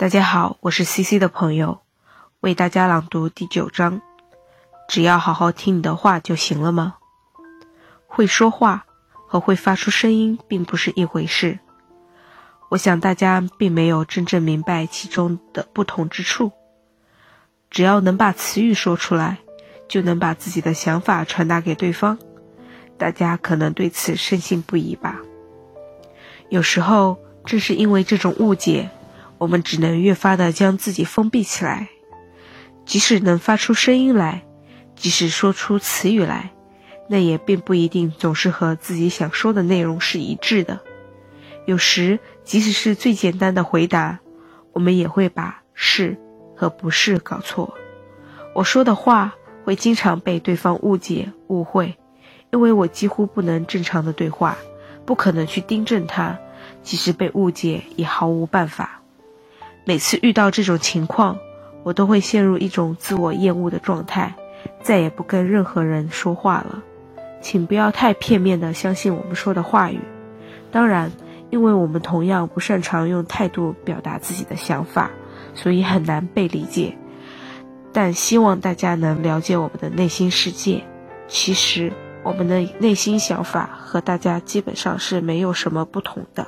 大家好，我是 C C 的朋友，为大家朗读第九章。只要好好听你的话就行了吗？会说话和会发出声音并不是一回事。我想大家并没有真正明白其中的不同之处。只要能把词语说出来，就能把自己的想法传达给对方。大家可能对此深信不疑吧。有时候正是因为这种误解。我们只能越发的将自己封闭起来，即使能发出声音来，即使说出词语来，那也并不一定总是和自己想说的内容是一致的。有时，即使是最简单的回答，我们也会把是和不是搞错。我说的话会经常被对方误解、误会，因为我几乎不能正常的对话，不可能去订正它，即使被误解，也毫无办法。每次遇到这种情况，我都会陷入一种自我厌恶的状态，再也不跟任何人说话了。请不要太片面的相信我们说的话语。当然，因为我们同样不擅长用态度表达自己的想法，所以很难被理解。但希望大家能了解我们的内心世界。其实，我们的内心想法和大家基本上是没有什么不同的。